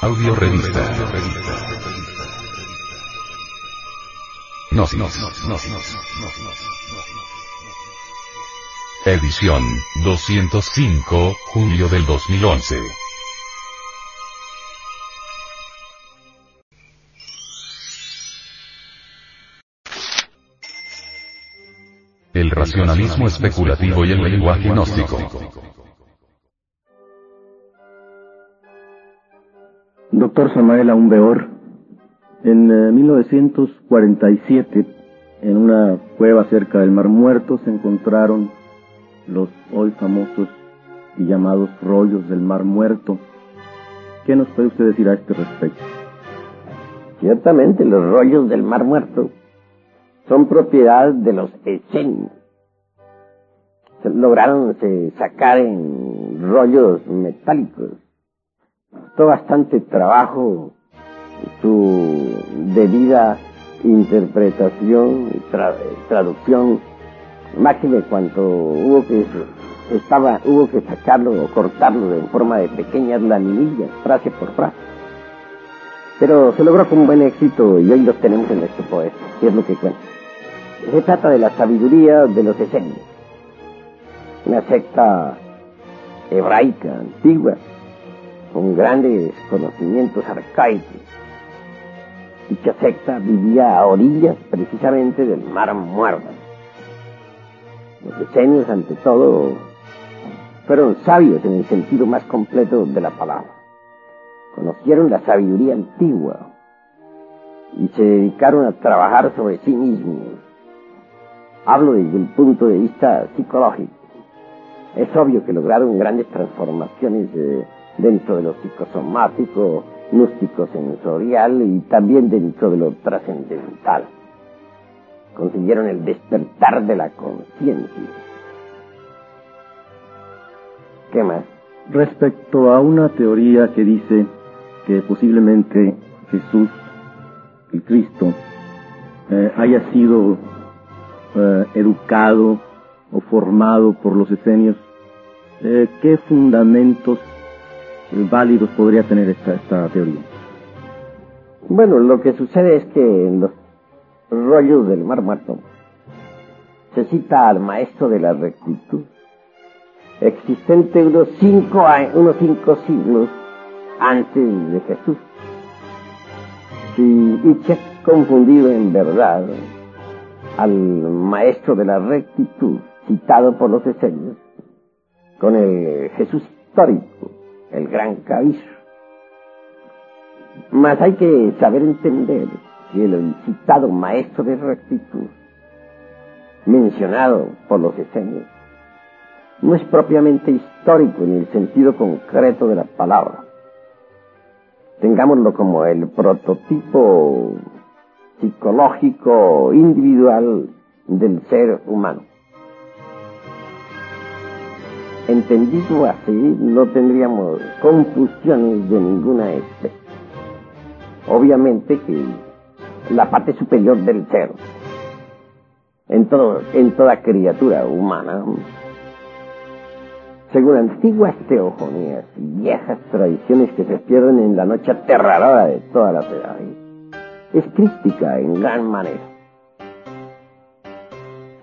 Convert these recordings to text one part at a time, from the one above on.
Audio revista. Gnosis. Edición 205, julio del 2011. El racionalismo especulativo y el lenguaje gnóstico. Doctor Samael Aumbeor, en 1947, en una cueva cerca del Mar Muerto, se encontraron los hoy famosos y llamados rollos del Mar Muerto. ¿Qué nos puede usted decir a este respecto? Ciertamente los rollos del Mar Muerto son propiedad de los esenios. Lograron sacar en rollos metálicos. Costó bastante trabajo su debida interpretación, traducción, máxime cuanto hubo que estaba, hubo que sacarlo o cortarlo en forma de pequeñas laminillas, frase por frase. Pero se logró con buen éxito y hoy los tenemos en nuestro poeta, que es lo que cuenta. Se trata de la sabiduría de los esenios, una secta hebraica antigua, con grandes conocimientos arcaicos. Dicha secta vivía a orillas precisamente del mar muerto. Los esenios, ante todo, fueron sabios en el sentido más completo de la palabra. Conocieron la sabiduría antigua y se dedicaron a trabajar sobre sí mismos. Hablo desde el punto de vista psicológico. Es obvio que lograron grandes transformaciones dentro de lo psicosomático, gnóstico sensorial y también dentro de lo trascendental. Consiguieron el despertar de la conciencia. ¿Qué más? Respecto a una teoría que dice que posiblemente Jesús, el Cristo, eh, haya sido eh, educado o formado por los esenios, eh, ¿qué fundamentos válidos podría tener esta, teoría? Bueno, lo que sucede es que en los rollos del Mar Muerto se cita al maestro de la rectitud, existente unos cinco, unos cinco siglos antes de Jesús. Y, se ha confundido en verdad al maestro de la rectitud, citado por los esenios, con el Jesús histórico, el gran Cabir. Mas hay que saber entender que el citado maestro de rectitud, mencionado por los esenios, no es propiamente histórico en el sentido concreto de la palabra. Tengámoslo como el prototipo psicológico individual del ser humano. Entendido así, no tendríamos confusiones de ninguna especie. Obviamente que la parte superior del ser, en, toda criatura humana, según antiguas teofonías y viejas tradiciones que se pierden en la noche aterradora de todas las edades, es crística en gran manera.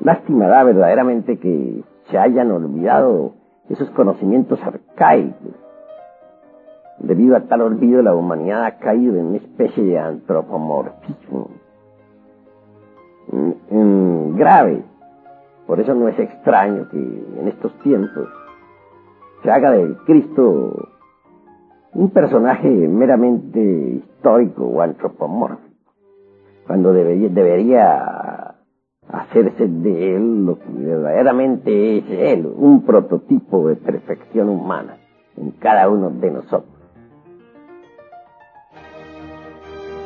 Lástima da verdaderamente que se hayan olvidado esos conocimientos arcaicos. Debido a tal olvido, la humanidad ha caído en una especie de antropomorfismo grave. Por eso no es extraño que en estos tiempos se haga del Cristo un personaje meramente histórico o antropomórfico, cuando debería, debería hacerse de él lo que verdaderamente es él, un prototipo de perfección humana en cada uno de nosotros.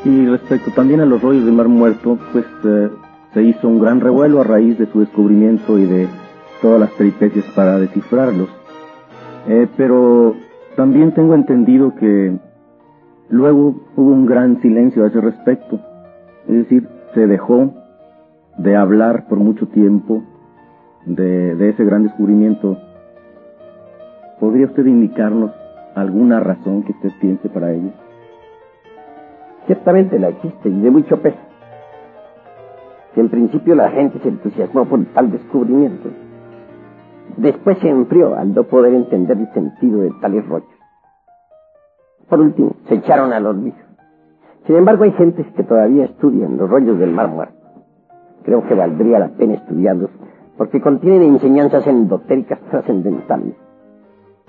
Y respecto también a los rollos del Mar Muerto, pues eh, se hizo un gran revuelo a raíz de su descubrimiento y de todas las peripecias para descifrarlos. Eh, pero también tengo entendido que luego hubo un gran silencio a ese respecto. Es decir, se dejó de hablar por mucho tiempo de, ese gran descubrimiento. ¿Podría usted indicarnos alguna razón que usted piense para ello? Ciertamente la existe y de mucho peso. Si en principio la gente se entusiasmó por tal descubrimiento, después se enfrió al no poder entender el sentido de tales rollos. Por último, se echaron al olvido. Sin embargo, hay gentes que todavía estudian los rollos del Mar Muerto. Creo que valdría la pena estudiarlos porque contienen enseñanzas endotéricas trascendentales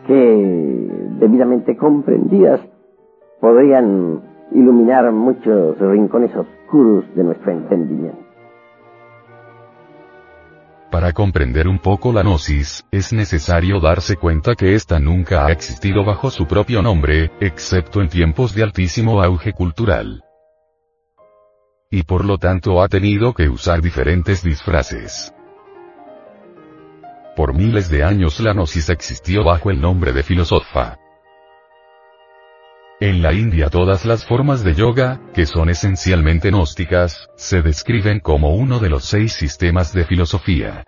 que, debidamente comprendidas, podrían iluminar muchos rincones oscuros de nuestro entendimiento. Para comprender un poco la gnosis, es necesario darse cuenta que ésta nunca ha existido bajo su propio nombre, excepto en tiempos de altísimo auge cultural. Y por lo tanto ha tenido que usar diferentes disfraces. Por miles de años la gnosis existió bajo el nombre de filosofa. En la India todas las formas de yoga, que son esencialmente gnósticas, se describen como uno de los seis sistemas de filosofía.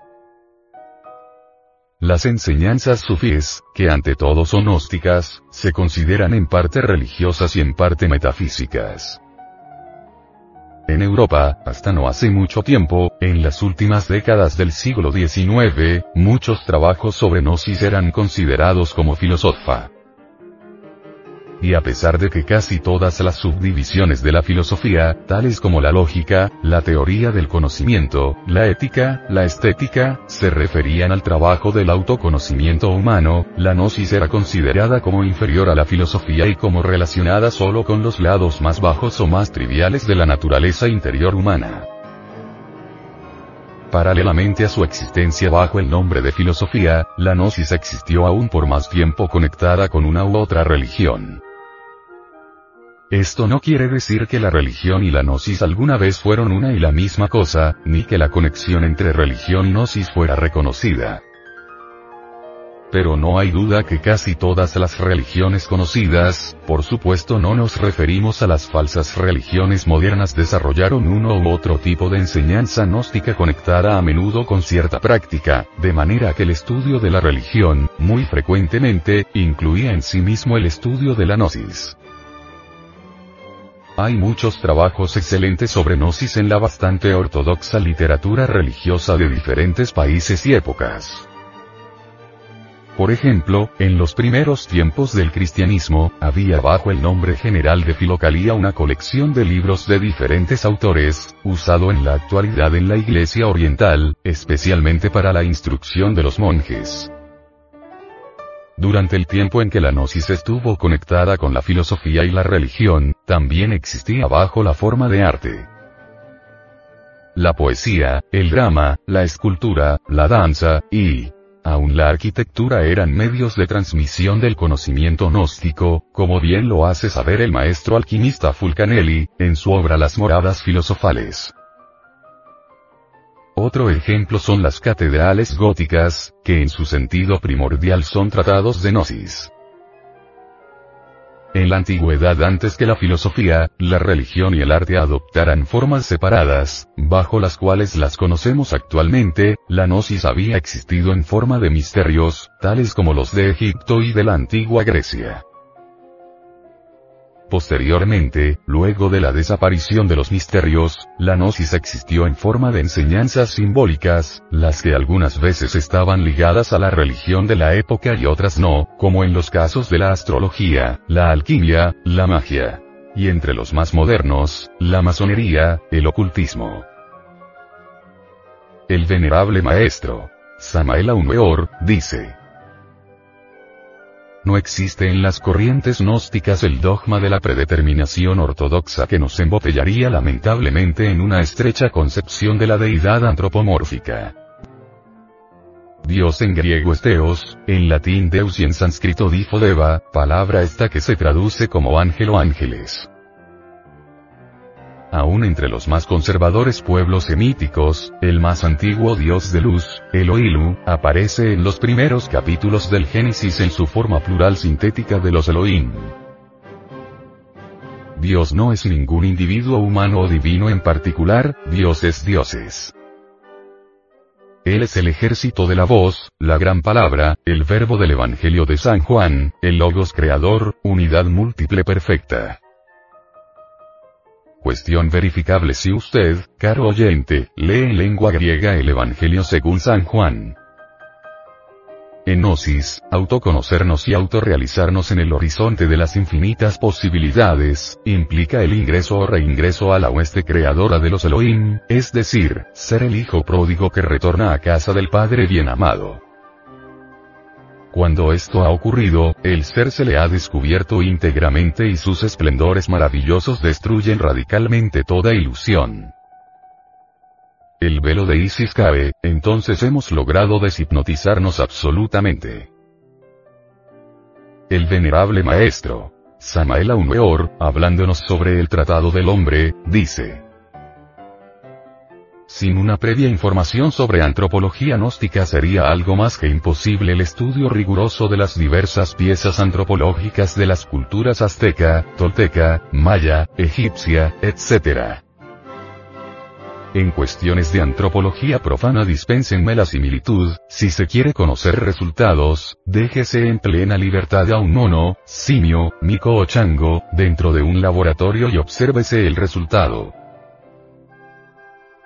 Las enseñanzas sufíes, que ante todo son gnósticas, se consideran en parte religiosas y en parte metafísicas. En Europa, hasta no hace mucho tiempo, en las últimas décadas del siglo XIX, muchos trabajos sobre gnosis eran considerados como filosofa y a pesar de que casi todas las subdivisiones de la filosofía, tales como la lógica, la teoría del conocimiento, la ética, la estética, se referían al trabajo del autoconocimiento humano, la gnosis era considerada como inferior a la filosofía y como relacionada solo con los lados más bajos o más triviales de la naturaleza interior humana. Paralelamente a su existencia bajo el nombre de filosofía, la gnosis existió aún por más tiempo conectada con una u otra religión. Esto no quiere decir que la religión y la gnosis alguna vez fueron una y la misma cosa, ni que la conexión entre religión y gnosis fuera reconocida. Pero no hay duda que casi todas las religiones conocidas, por supuesto no nos referimos a las falsas religiones modernas, desarrollaron uno u otro tipo de enseñanza gnóstica conectada a menudo con cierta práctica, de manera que el estudio de la religión, muy frecuentemente, incluía en sí mismo el estudio de la gnosis. Hay muchos trabajos excelentes sobre gnosis en la bastante ortodoxa literatura religiosa de diferentes países y épocas. Por ejemplo, en los primeros tiempos del cristianismo, había bajo el nombre general de Filocalía una colección de libros de diferentes autores, usado en la actualidad en la Iglesia Oriental, especialmente para la instrucción de los monjes. Durante el tiempo en que la gnosis estuvo conectada con la filosofía y la religión, también existía bajo la forma de arte. La poesía, el drama, la escultura, la danza, y, aún la arquitectura eran medios de transmisión del conocimiento gnóstico, como bien lo hace saber el maestro alquimista Fulcanelli, en su obra Las moradas filosofales. Otro ejemplo son las catedrales góticas, que en su sentido primordial son tratados de gnosis. En la antigüedad antes que la filosofía, la religión y el arte adoptaran formas separadas, bajo las cuales las conocemos actualmente, la gnosis había existido en forma de misterios, tales como los de Egipto y de la antigua Grecia. Posteriormente, luego de la desaparición de los misterios, la gnosis existió en forma de enseñanzas simbólicas, las que algunas veces estaban ligadas a la religión de la época y otras no, como en los casos de la astrología, la alquimia, la magia. Y entre los más modernos, la masonería, el ocultismo. El venerable maestro, Samael Aumeor, dice, no existe en las corrientes gnósticas el dogma de la predeterminación ortodoxa que nos embotellaría lamentablemente en una estrecha concepción de la deidad antropomórfica. Dios en griego es Theos, en latín Deus y en sánscrito Difodeva, palabra esta que se traduce como ángel o ángeles. Aún entre los más conservadores pueblos semíticos, el más antiguo dios de luz, Elohilu, aparece en los primeros capítulos del Génesis en su forma plural sintética de los Elohim. Dios no es ningún individuo humano o divino en particular, Dios es dioses. Él es el ejército de la voz, la gran palabra, el verbo del Evangelio de San Juan, el logos creador, unidad múltiple perfecta. Cuestión verificable si usted, caro oyente, lee en lengua griega el Evangelio según San Juan. Enosis, autoconocernos y autorrealizarnos en el horizonte de las infinitas posibilidades, implica el ingreso o reingreso a la hueste creadora de los Elohim, es decir, ser el hijo pródigo que retorna a casa del Padre bien amado. Cuando esto ha ocurrido, el ser se le ha descubierto íntegramente y sus esplendores maravillosos destruyen radicalmente toda ilusión. El velo de Isis cae, entonces hemos logrado deshipnotizarnos absolutamente. El venerable maestro, Samael Aumeor, hablándonos sobre el tratado del hombre, dice, sin una previa información sobre antropología gnóstica sería algo más que imposible el estudio riguroso de las diversas piezas antropológicas de las culturas azteca, tolteca, maya, egipcia, etc. En cuestiones de antropología profana dispénsenme la similitud, si se quiere conocer resultados, déjese en plena libertad a un mono, simio, mico o chango, dentro de un laboratorio y obsérvese el resultado.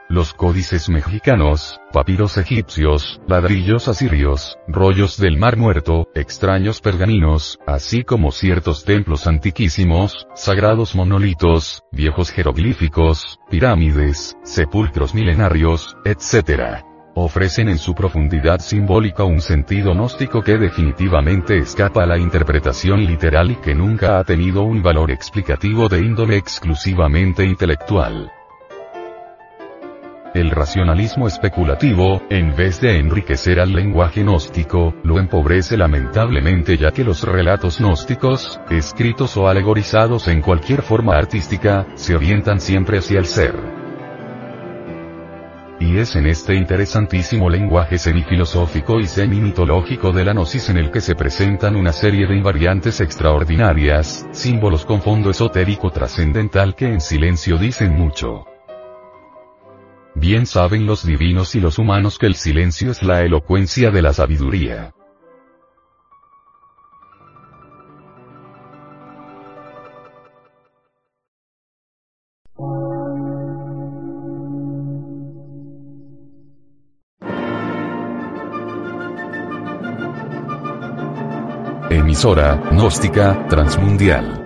Los códices mexicanos, papiros egipcios, ladrillos asirios, rollos del Mar Muerto, extraños pergaminos, así como ciertos templos antiquísimos, sagrados monolitos, viejos jeroglíficos, pirámides, sepulcros milenarios, etc. Ofrecen en su profundidad simbólica un sentido gnóstico que definitivamente escapa a la interpretación literal y que nunca ha tenido un valor explicativo de índole exclusivamente intelectual. El racionalismo especulativo, en vez de enriquecer al lenguaje gnóstico, lo empobrece lamentablemente ya que los relatos gnósticos, escritos o alegorizados en cualquier forma artística, se orientan siempre hacia el ser. Y es en este interesantísimo lenguaje semifilosófico y semi-mitológico de la gnosis en el que se presentan una serie de invariantes extraordinarias, símbolos con fondo esotérico trascendental que en silencio dicen mucho. Bien saben los divinos y los humanos que el silencio es la elocuencia de la sabiduría. Emisora, gnóstica, transmundial